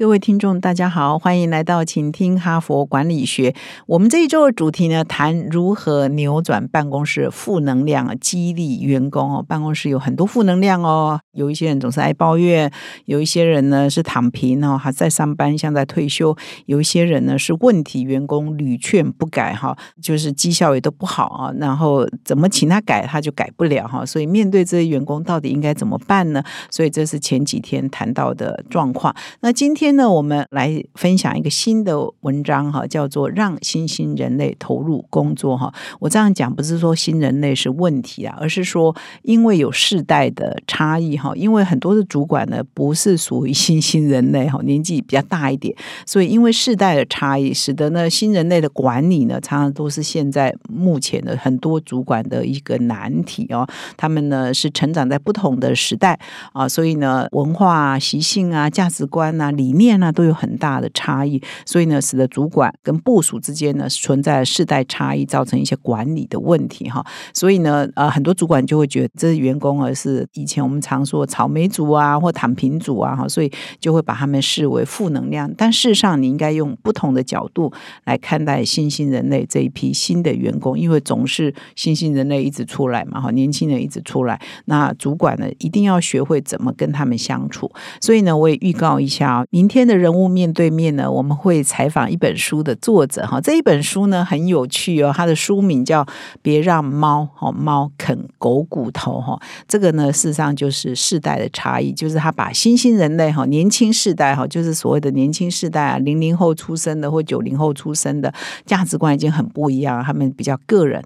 各位听众，大家好，欢迎来到请听哈佛管理学。我们这一周的主题呢，谈如何扭转办公室负能量，激励员工哦。办公室有很多负能量哦，有一些人总是爱抱怨，有一些人呢是躺平哦，还在上班，像在退休；有一些人呢是问题员工，屡劝不改哈，就是绩效也都不好啊。然后怎么请他改，他就改不了哈。所以面对这些员工，到底应该怎么办呢？所以这是前几天谈到的状况。那今天。那我们来分享一个新的文章哈，叫做“让新兴人类投入工作”哈。我这样讲不是说新人类是问题啊，而是说因为有世代的差异哈，因为很多的主管呢不是属于新兴人类哈，年纪比较大一点，所以因为世代的差异，使得呢新人类的管理呢常常都是现在目前的很多主管的一个难题哦。他们呢是成长在不同的时代啊，所以呢文化习性啊、价值观啊、理。面呢都有很大的差异，所以呢，使得主管跟部署之间呢存在世代差异，造成一些管理的问题哈。所以呢，呃，很多主管就会觉得这员工啊是以前我们常说草莓族啊或躺平族啊哈，所以就会把他们视为负能量。但事实上，你应该用不同的角度来看待新兴人类这一批新的员工，因为总是新兴人类一直出来嘛哈，年轻人一直出来，那主管呢一定要学会怎么跟他们相处。所以呢，我也预告一下明。天的人物面对面呢，我们会采访一本书的作者哈。这一本书呢很有趣哦，它的书名叫《别让猫哦猫啃狗骨头》哈。这个呢事实上就是世代的差异，就是他把新兴人类哈年轻世代哈，就是所谓的年轻世代啊，零零后出生的或九零后出生的价值观已经很不一样，他们比较个人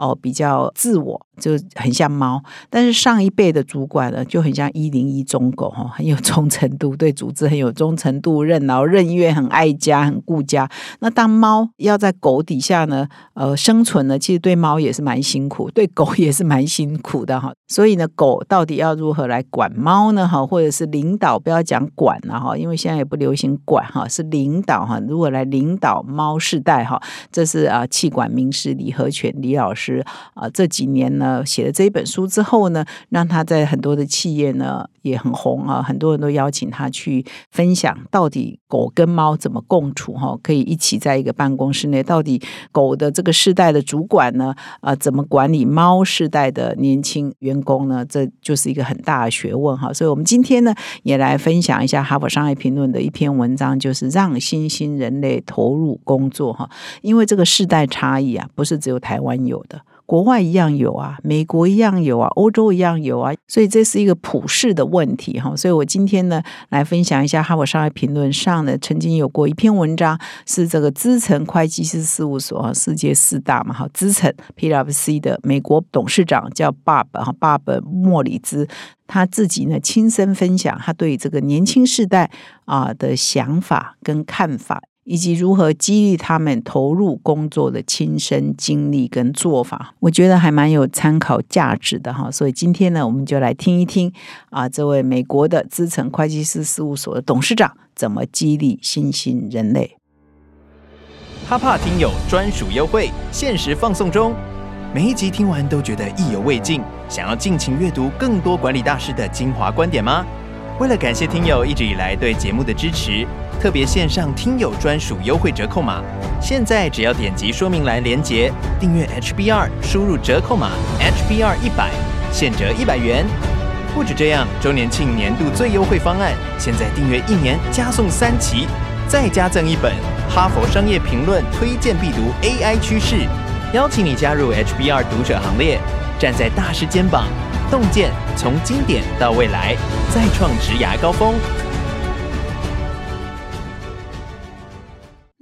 哦，比较自我。就很像猫，但是上一辈的主管呢，就很像一零一忠狗哈，很有忠诚度，对组织很有忠诚度，任劳任怨，很爱家，很顾家。那当猫要在狗底下呢，呃，生存呢，其实对猫也是蛮辛苦，对狗也是蛮辛苦的哈。所以呢，狗到底要如何来管猫呢？哈，或者是领导，不要讲管了哈，因为现在也不流行管哈，是领导哈。如果来领导猫世代哈，这是啊，气管名师李和全李老师啊，这几年呢。写了这一本书之后呢，让他在很多的企业呢也很红啊，很多人都邀请他去分享，到底狗跟猫怎么共处哈，可以一起在一个办公室内，到底狗的这个世代的主管呢，呃，怎么管理猫世代的年轻员工呢？这就是一个很大的学问哈。所以我们今天呢，也来分享一下《哈佛商业评论》的一篇文章，就是让新兴人类投入工作哈，因为这个世代差异啊，不是只有台湾有的。国外一样有啊，美国一样有啊，欧洲一样有啊，所以这是一个普世的问题哈。所以我今天呢，来分享一下《哈佛商业评论》上呢曾经有过一篇文章，是这个资诚会计师事务所，世界四大嘛哈，资诚 PwC 的美国董事长叫 Bob 哈，Bob 莫里兹，他自己呢亲身分享他对这个年轻世代啊的想法跟看法。以及如何激励他们投入工作的亲身经历跟做法，我觉得还蛮有参考价值的哈。所以今天呢，我们就来听一听啊，这位美国的资诚会计师事务所的董事长怎么激励新兴人类。哈帕听友专属优惠，限时放送中。每一集听完都觉得意犹未尽，想要尽情阅读更多管理大师的精华观点吗？为了感谢听友一直以来对节目的支持。特别线上听友专属优惠折扣码，现在只要点击说明栏连接订阅 HBR，输入折扣码 HBR 一百，现折一百元。不止这样，周年庆年度最优惠方案，现在订阅一年加送三期，再加赠一本《哈佛商业评论》推荐必读 AI 趋势，邀请你加入 HBR 读者行列，站在大师肩膀，洞见从经典到未来，再创职涯高峰。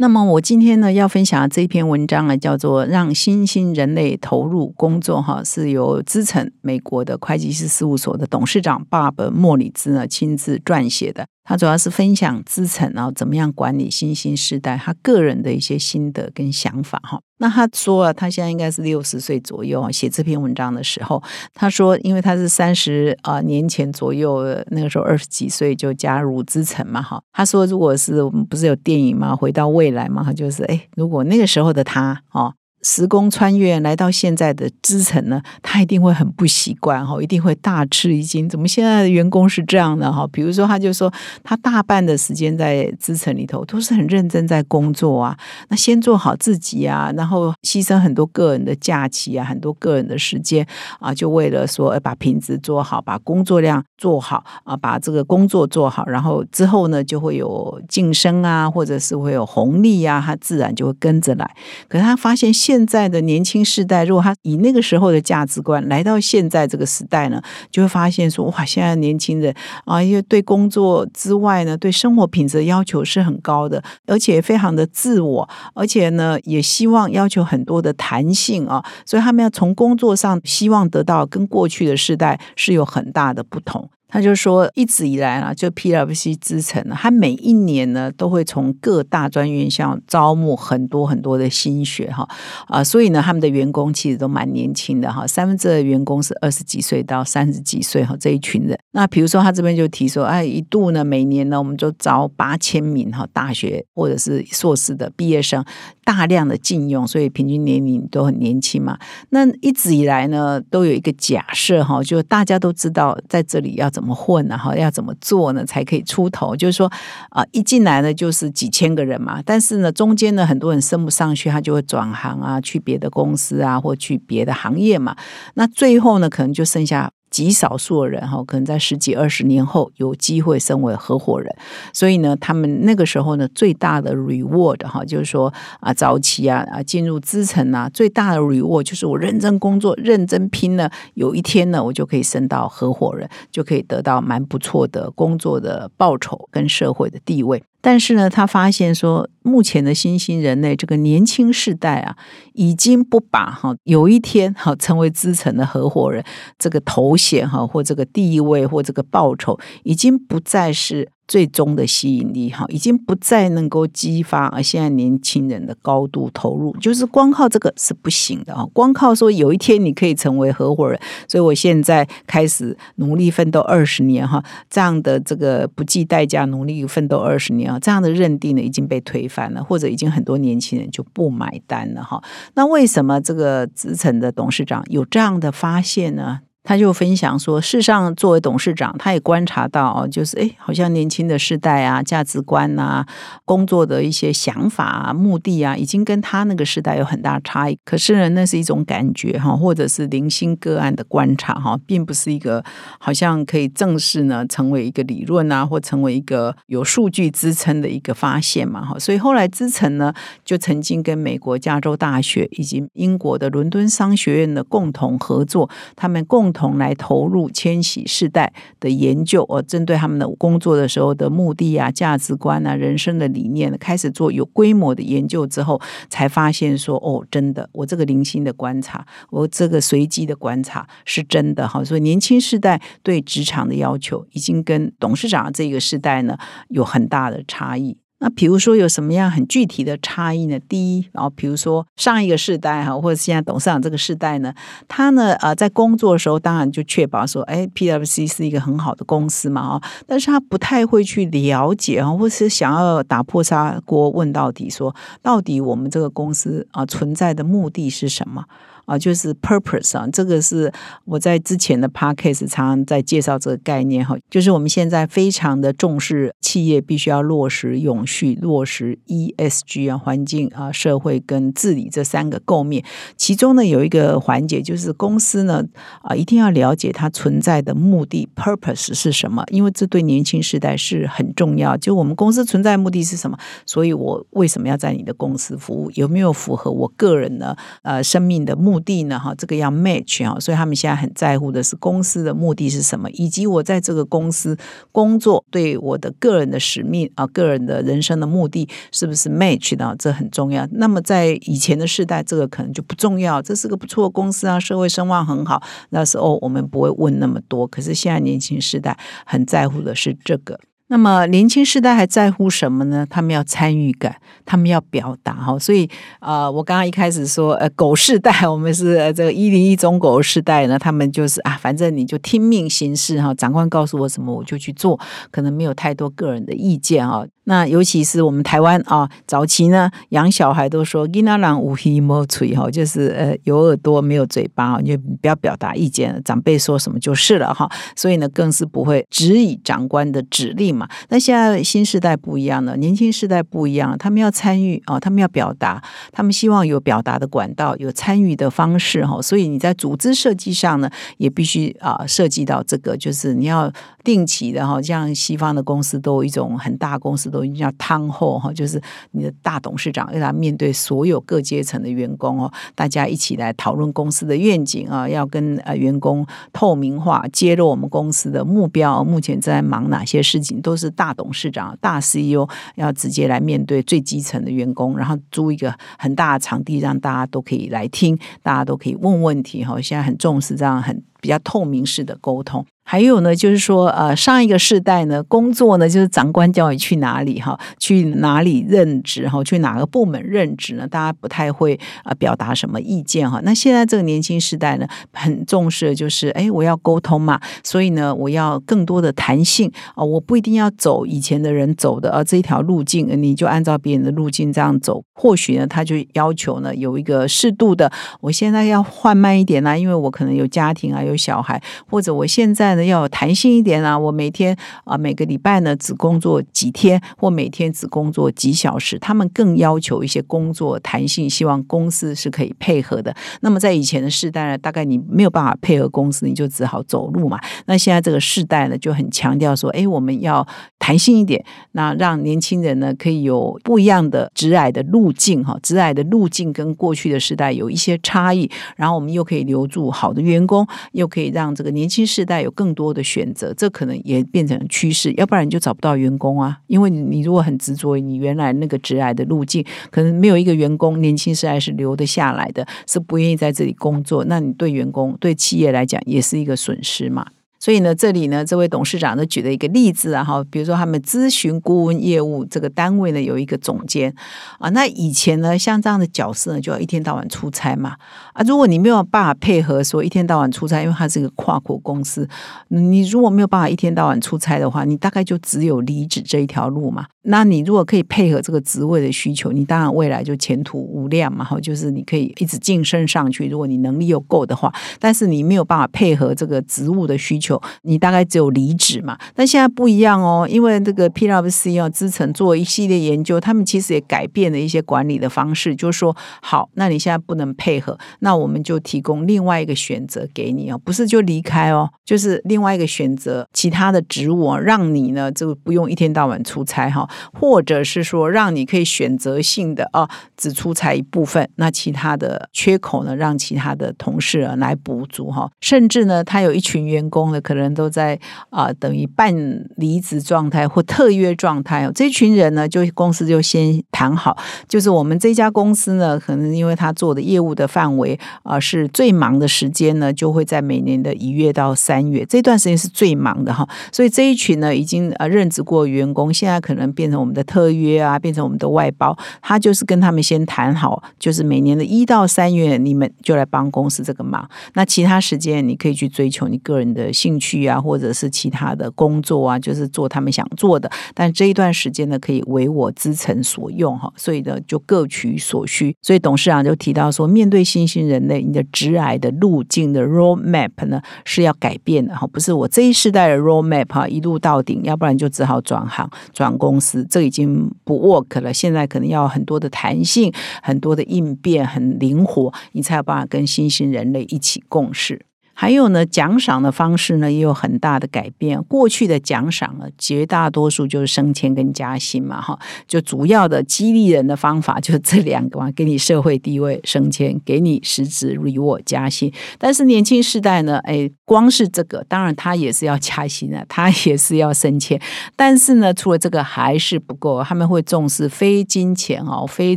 那么我今天呢要分享的这篇文章呢，叫做《让新兴人类投入工作》哈，是由资诚美国的会计师事务所的董事长巴伯莫里兹呢亲自撰写的。他主要是分享资产，然后怎么样管理新兴时代，他个人的一些心得跟想法哈。那他说啊，他现在应该是六十岁左右啊，写这篇文章的时候，他说，因为他是三十啊年前左右，那个时候二十几岁就加入资诚嘛哈。他说，如果是我们不是有电影吗？回到未来嘛，就是哎，如果那个时候的他哦。时空穿越来到现在的资诚呢，他一定会很不习惯哈，一定会大吃一惊。怎么现在的员工是这样的哈？比如说，他就说他大半的时间在资诚里头都是很认真在工作啊，那先做好自己啊，然后牺牲很多个人的假期啊，很多个人的时间啊，就为了说把品质做好，把工作量做好啊，把这个工作做好，然后之后呢就会有晋升啊，或者是会有红利啊，他自然就会跟着来。可是他发现。现现在的年轻世代，如果他以那个时候的价值观来到现在这个时代呢，就会发现说，哇，现在年轻人啊，因为对工作之外呢，对生活品质的要求是很高的，而且非常的自我，而且呢，也希望要求很多的弹性啊，所以他们要从工作上希望得到跟过去的时代是有很大的不同。他就说，一直以来啊，就 PWC 资诚呢，他每一年呢都会从各大专院校招募很多很多的新血哈啊，所以呢，他们的员工其实都蛮年轻的哈，三分之二的员工是二十几岁到三十几岁哈这一群人。那比如说他这边就提说，哎，一度呢每年呢我们就招八千名哈大学或者是硕士的毕业生，大量的禁用，所以平均年龄都很年轻嘛。那一直以来呢都有一个假设哈，就大家都知道在这里要。怎么混呢？哈，要怎么做呢才可以出头？就是说啊，一进来呢就是几千个人嘛，但是呢中间呢很多人升不上去，他就会转行啊，去别的公司啊，或去别的行业嘛。那最后呢，可能就剩下。极少数的人哈，可能在十几二十年后有机会升为合伙人，所以呢，他们那个时候呢，最大的 reward 哈，就是说啊，早期啊啊进入资层啊，最大的 reward 就是我认真工作、认真拼呢，有一天呢，我就可以升到合伙人，就可以得到蛮不错的工作的报酬跟社会的地位。但是呢，他发现说，目前的新兴人类这个年轻世代啊，已经不把哈有一天哈成为资产的合伙人这个头衔哈或这个地位或这个报酬，已经不再是。最终的吸引力哈，已经不再能够激发而现在年轻人的高度投入，就是光靠这个是不行的啊！光靠说有一天你可以成为合伙人，所以我现在开始努力奋斗二十年哈，这样的这个不计代价努力奋斗二十年啊，这样的认定呢已经被推翻了，或者已经很多年轻人就不买单了哈。那为什么这个资诚的董事长有这样的发现呢？他就分享说，事实上，作为董事长，他也观察到，就是哎，好像年轻的世代啊，价值观呐，工作的一些想法啊、目的啊，已经跟他那个时代有很大差异。可是呢，那是一种感觉哈，或者是零星个案的观察哈，并不是一个好像可以正式呢成为一个理论啊，或成为一个有数据支撑的一个发现嘛哈。所以后来资诚呢，就曾经跟美国加州大学以及英国的伦敦商学院的共同合作，他们共。同来投入千禧世代的研究，哦，针对他们的工作的时候的目的啊、价值观啊、人生的理念，开始做有规模的研究之后，才发现说，哦，真的，我这个零星的观察，我这个随机的观察是真的哈。所以年轻世代对职场的要求，已经跟董事长这个时代呢有很大的差异。那比如说有什么样很具体的差异呢？第一，然后比如说上一个世代哈，或者现在董事长这个世代呢，他呢呃在工作的时候，当然就确保说，哎，PWC 是一个很好的公司嘛啊，但是他不太会去了解啊，或是想要打破砂锅问到底，说到底我们这个公司啊存在的目的是什么？啊，就是 purpose 啊，这个是我在之前的 podcast 常常在介绍这个概念哈，就是我们现在非常的重视企业必须要落实永续、落实 ESG 啊，环境啊、社会跟治理这三个构面，其中呢有一个环节就是公司呢啊一定要了解它存在的目的 purpose 是什么，因为这对年轻时代是很重要。就我们公司存在目的是什么？所以我为什么要在你的公司服务？有没有符合我个人的呃生命的目？目的呢？哈，这个要 match 哈，所以他们现在很在乎的是公司的目的是什么，以及我在这个公司工作对我的个人的使命啊，个人的人生的目的是不是 match 的？这很重要。那么在以前的时代，这个可能就不重要。这是个不错的公司啊，社会声望很好，那时候我们不会问那么多。可是现在年轻时代很在乎的是这个。那么年轻世代还在乎什么呢？他们要参与感，他们要表达哈。所以呃，我刚刚一开始说呃，狗世代，我们是这个一零一中狗世代呢，他们就是啊，反正你就听命行事哈，长官告诉我什么我就去做，可能没有太多个人的意见哈。那尤其是我们台湾啊，早期呢养小孩都说“伊那朗无希莫吹”哈，就是呃有耳朵没有嘴巴，就不要表达意见，长辈说什么就是了哈。所以呢，更是不会指以长官的指令嘛。那现在新时代不一样了，年轻时代不一样，他们要参与啊，他们要表达，他们希望有表达的管道，有参与的方式哈。所以你在组织设计上呢，也必须啊涉及到这个，就是你要定期的哈，像西方的公司都有一种很大公司都。叫汤后哈，就是你的大董事长，要他面对所有各阶层的员工哦，大家一起来讨论公司的愿景啊，要跟呃员工透明化揭露我们公司的目标，目前正在忙哪些事情，都是大董事长、大 CEO 要直接来面对最基层的员工，然后租一个很大的场地，让大家都可以来听，大家都可以问问题哈。现在很重视这样很比较透明式的沟通。还有呢，就是说，呃，上一个世代呢，工作呢，就是长官叫你去哪里哈，去哪里任职哈，去哪个部门任职呢？大家不太会啊表达什么意见哈。那现在这个年轻时代呢，很重视的就是，哎，我要沟通嘛，所以呢，我要更多的弹性啊，我不一定要走以前的人走的啊这一条路径，你就按照别人的路径这样走。或许呢，他就要求呢有一个适度的，我现在要换慢一点啦，因为我可能有家庭啊，有小孩，或者我现在呢。要有弹性一点啊！我每天啊，每个礼拜呢只工作几天，或每天只工作几小时。他们更要求一些工作弹性，希望公司是可以配合的。那么在以前的世代呢，大概你没有办法配合公司，你就只好走路嘛。那现在这个世代呢，就很强调说，哎，我们要弹性一点，那让年轻人呢可以有不一样的直癌的路径哈，直癌的路径跟过去的时代有一些差异。然后我们又可以留住好的员工，又可以让这个年轻世代有更多的选择，这可能也变成趋势，要不然你就找不到员工啊。因为你如果很执着于你原来那个直癌的路径，可能没有一个员工年轻时代是留得下来的，是不愿意在这里工作，那你对员工对企业来讲也是一个损失嘛。所以呢，这里呢，这位董事长呢举了一个例子啊，哈，比如说他们咨询顾问业务这个单位呢有一个总监啊，那以前呢像这样的角色呢就要一天到晚出差嘛啊，如果你没有办法配合说一天到晚出差，因为他是一个跨国公司，你如果没有办法一天到晚出差的话，你大概就只有离职这一条路嘛。那你如果可以配合这个职位的需求，你当然未来就前途无量嘛，哈，就是你可以一直晋升上去，如果你能力又够的话，但是你没有办法配合这个职务的需求。你大概只有离职嘛？但现在不一样哦，因为这个 PwC 啊，资诚做一系列研究，他们其实也改变了一些管理的方式，就是说，好，那你现在不能配合，那我们就提供另外一个选择给你哦，不是就离开哦，就是另外一个选择，其他的职务啊，让你呢就不用一天到晚出差哈，或者是说让你可以选择性的啊，只出差一部分，那其他的缺口呢，让其他的同事啊来补足哈，甚至呢，他有一群员工呢。可能都在啊，等于半离职状态或特约状态哦。这群人呢，就公司就先谈好，就是我们这家公司呢，可能因为他做的业务的范围啊，是最忙的时间呢，就会在每年的一月到三月这段时间是最忙的哈。所以这一群呢，已经呃任职过员工，现在可能变变成我们的特约啊，变成我们的外包。他就是跟他们先谈好，就是每年的一到三月，你们就来帮公司这个忙。那其他时间你可以去追求你个人的兴。趣啊，或者是其他的工作啊，就是做他们想做的。但这一段时间呢，可以为我资诚所用哈，所以呢，就各取所需。所以董事长就提到说，面对新兴人类，你的直癌的路径的 roadmap 呢是要改变的哈，不是我这一世代的 roadmap 哈，一路到顶，要不然就只好转行转公司，这已经不 work 了。现在可能要很多的弹性，很多的应变，很灵活，你才有办法跟新兴人类一起共事。还有呢，奖赏的方式呢也有很大的改变。过去的奖赏呢，绝大多数就是升迁跟加薪嘛，哈，就主要的激励人的方法就是这两个嘛，给你社会地位升迁，给你实质 reward 加薪。但是年轻世代呢，哎，光是这个，当然他也是要加薪的，他也是要升迁。但是呢，除了这个还是不够，他们会重视非金钱哦、非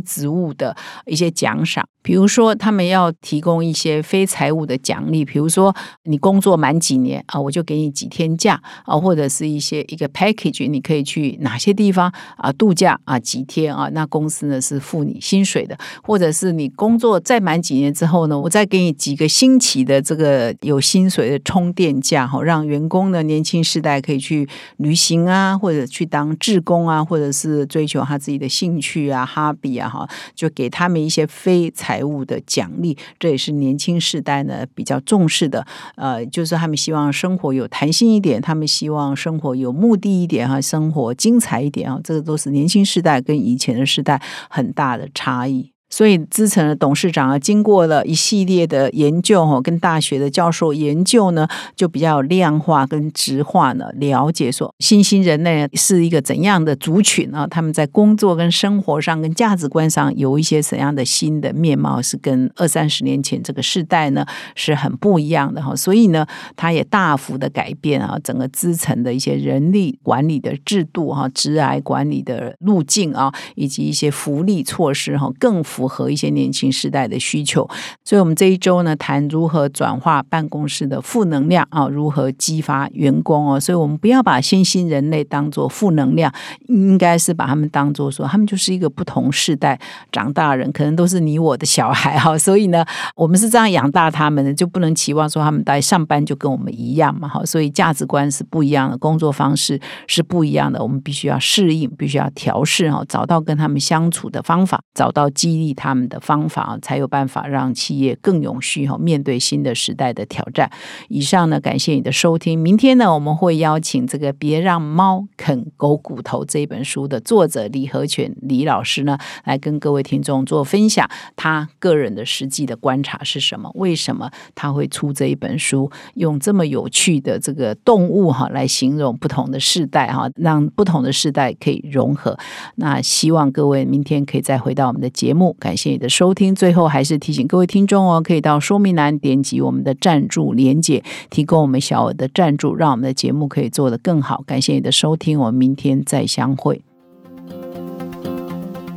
职务的一些奖赏，比如说他们要提供一些非财务的奖励，比如说。你工作满几年啊，我就给你几天假啊，或者是一些一个 package，你可以去哪些地方啊度假啊几天啊，那公司呢是付你薪水的，或者是你工作再满几年之后呢，我再给你几个星期的这个有薪水的充电假哈，让员工呢年轻世代可以去旅行啊，或者去当志工啊，或者是追求他自己的兴趣啊、哈比啊哈，就给他们一些非财务的奖励，这也是年轻世代呢比较重视的。呃，就是他们希望生活有弹性一点，他们希望生活有目的一点哈，生活精彩一点啊，这个都是年轻时代跟以前的时代很大的差异。所以，资诚的董事长啊，经过了一系列的研究哈，跟大学的教授研究呢，就比较量化跟直化呢，了解说新兴人类是一个怎样的族群啊？他们在工作跟生活上、跟价值观上有一些怎样的新的面貌，是跟二三十年前这个时代呢是很不一样的哈。所以呢，他也大幅的改变啊，整个资诚的一些人力管理的制度哈，职癌管理的路径啊，以及一些福利措施哈，更符。符合一些年轻时代的需求，所以我们这一周呢，谈如何转化办公室的负能量啊，如何激发员工哦。所以我们不要把新兴人类当做负能量，应该是把他们当做说，他们就是一个不同世代长大人，可能都是你我的小孩哈。所以呢，我们是这样养大他们的，就不能期望说他们在上班就跟我们一样嘛哈。所以价值观是不一样的，工作方式是不一样的，我们必须要适应，必须要调试哈，找到跟他们相处的方法，找到激励他们的方法才有办法让企业更永续哈，面对新的时代的挑战。以上呢，感谢你的收听。明天呢，我们会邀请这个《别让猫啃狗骨头》这本书的作者李和全李老师呢，来跟各位听众做分享。他个人的实际的观察是什么？为什么他会出这一本书？用这么有趣的这个动物哈来形容不同的世代哈，让不同的世代可以融合。那希望各位明天可以再回到我们的节目。感谢你的收听，最后还是提醒各位听众哦，可以到说明栏点击我们的赞助连结，提供我们小额的赞助，让我们的节目可以做得更好。感谢你的收听，我们明天再相会。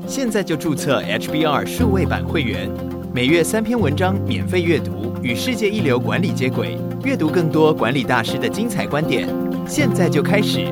现在就注册 HBR 数位版会员，每月三篇文章免费阅读，与世界一流管理接轨，阅读更多管理大师的精彩观点。现在就开始。